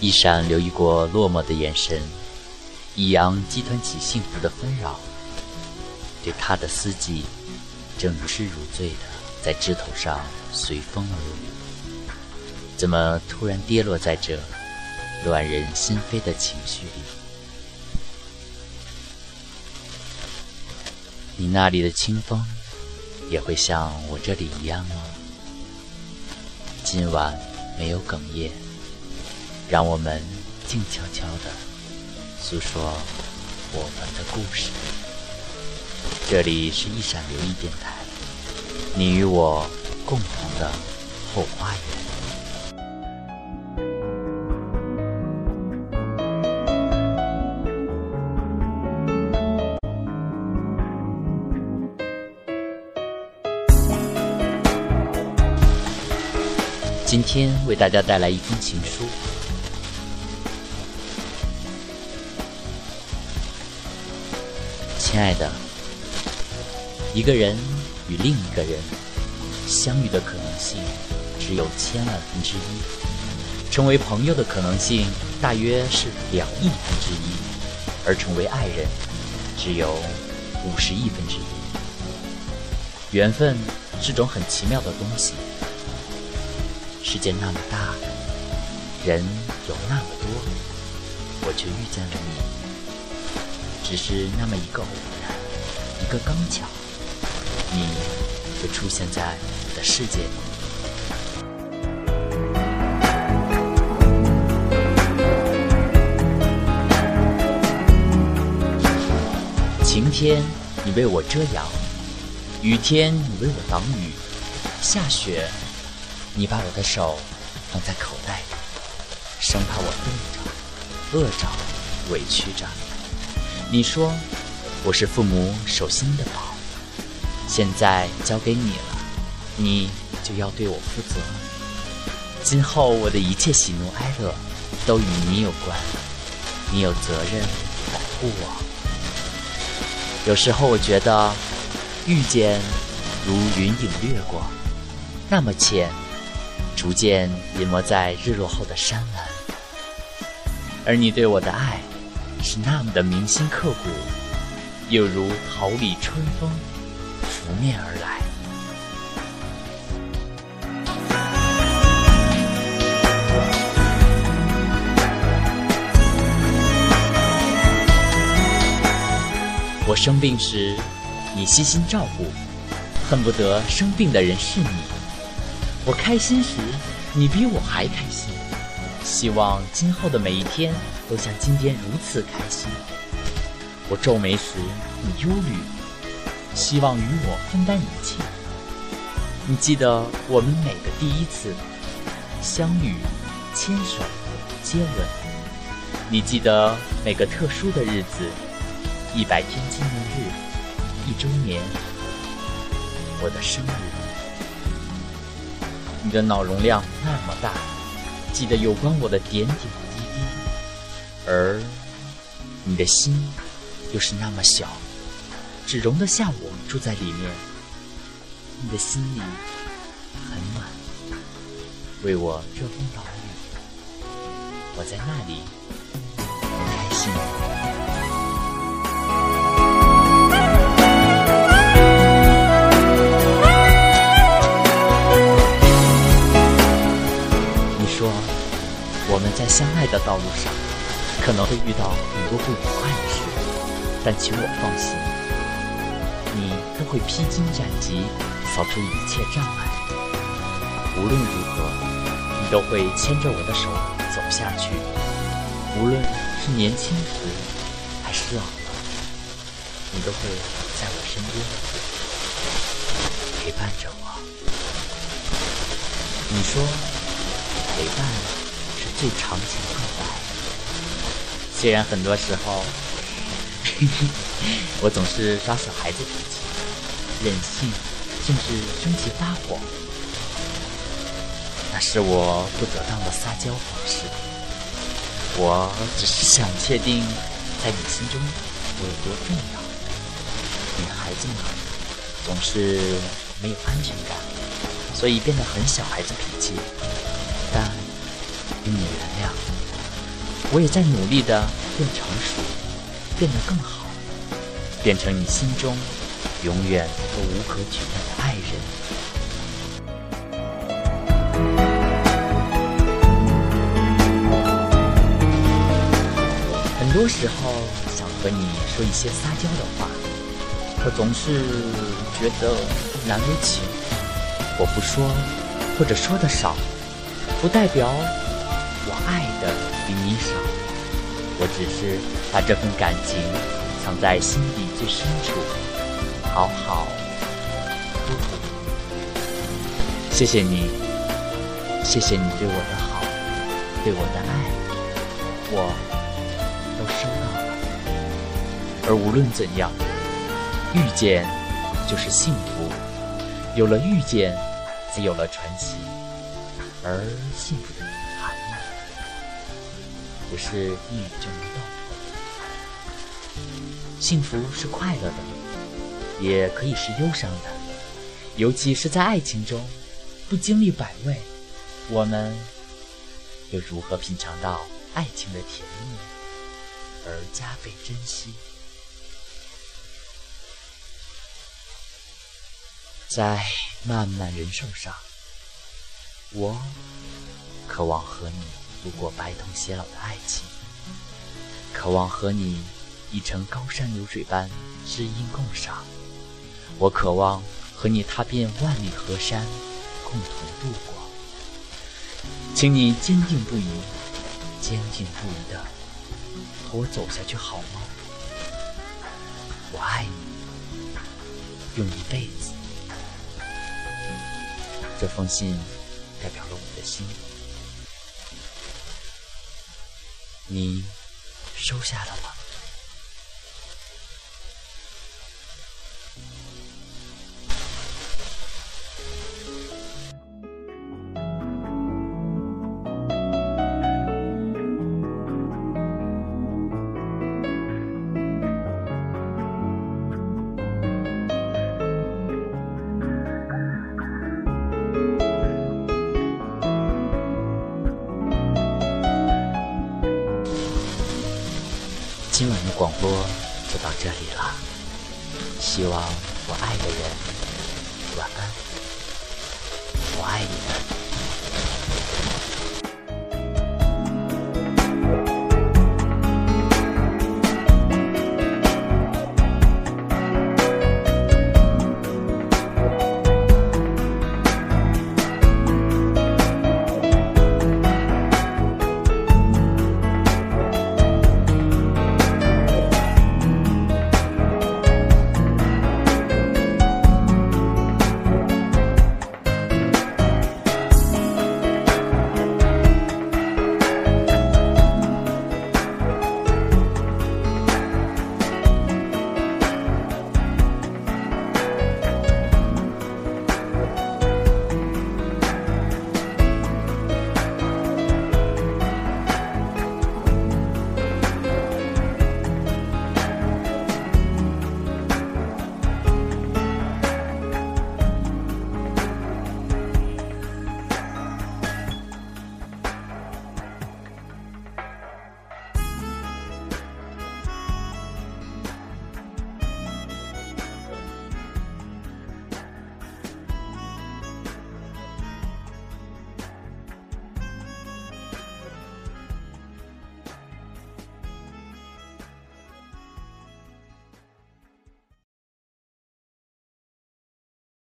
一闪留意过落寞的眼神，一阳激湍起幸福的纷扰。对他的思记，正如痴如醉的在枝头上随风而舞。怎么突然跌落在这乱人心扉的情绪里？你那里的清风，也会像我这里一样吗？今晚没有哽咽，让我们静悄悄地诉说我们的故事。这里是一闪留意电台，你与我共同的后花园。今天为大家带来一封情书。亲爱的，一个人与另一个人相遇的可能性只有千万分之一，成为朋友的可能性大约是两亿分之一，而成为爱人只有五十亿分之一。缘分是种很奇妙的东西。世界那么大，人有那么多，我却遇见了你。只是那么一个偶然，一个刚巧，你就出现在我的世界里。晴天，你为我遮阳；雨天，你为我挡雨；下雪。你把我的手放在口袋里，生怕我冻着、饿着、委屈着。你说我是父母手心的宝，现在交给你了，你就要对我负责。今后我的一切喜怒哀乐都与你有关，你有责任保护我。有时候我觉得遇见如云影掠过，那么浅。逐渐隐没在日落后的山峦，而你对我的爱是那么的铭心刻骨，又如桃李春风拂面而来。我生病时，你悉心照顾，恨不得生病的人是你。我开心时，你比我还开心。希望今后的每一天都像今天如此开心。我皱眉时，你忧虑，希望与我分担一切。你记得我们每个第一次相遇、牵手、接吻。你记得每个特殊的日子，一百天纪念日、一周年、我的生日。你的脑容量那么大，记得有关我的点点滴滴，而你的心又是那么小，只容得下我住在里面。你的心里很暖，为我遮风挡雨，我在那里很开心。相爱的道路上，可能会遇到很多不愉快的事，但请我放心，你都会披荆斩棘，扫除一切障碍。无论如何，你都会牵着我的手走下去。无论是年轻时，还是老了，你都会在我身边陪伴着我。你说，最长情告白，虽然很多时候，我总是耍小孩子脾气，任性，甚至生气发火，那是我不得当的撒娇方式。我只是想确定，在你心中我有多重要。女孩子嘛，总是没有安全感，所以变得很小孩子脾气，请你原谅，我也在努力的变成熟，变得更好，变成你心中永远都无可取代的爱人。很多时候想和你说一些撒娇的话，可总是觉得难为情。我不说，或者说的少，不代表我爱的比你少。我只是把这份感情藏在心底最深处，好好呵护。谢谢你，谢谢你对我的好，对我的爱，我都收到了。而无论怎样，遇见就是幸福，有了遇见。才有了传奇，而幸福的不是一语就能懂。幸福是快乐的，也可以是忧伤的，尤其是在爱情中，不经历百味，我们又如何品尝到爱情的甜蜜而加倍珍惜？在漫漫人生上，我渴望和你度过白头偕老的爱情，渴望和你一程高山流水般知音共赏。我渴望和你踏遍万里河山，共同度过。请你坚定不移、坚定不移的和我走下去，好吗？我爱你，用一辈子。这封信代表了我的心，你收下了吗？广播就到这里了，希望我爱的人晚安，我爱你们。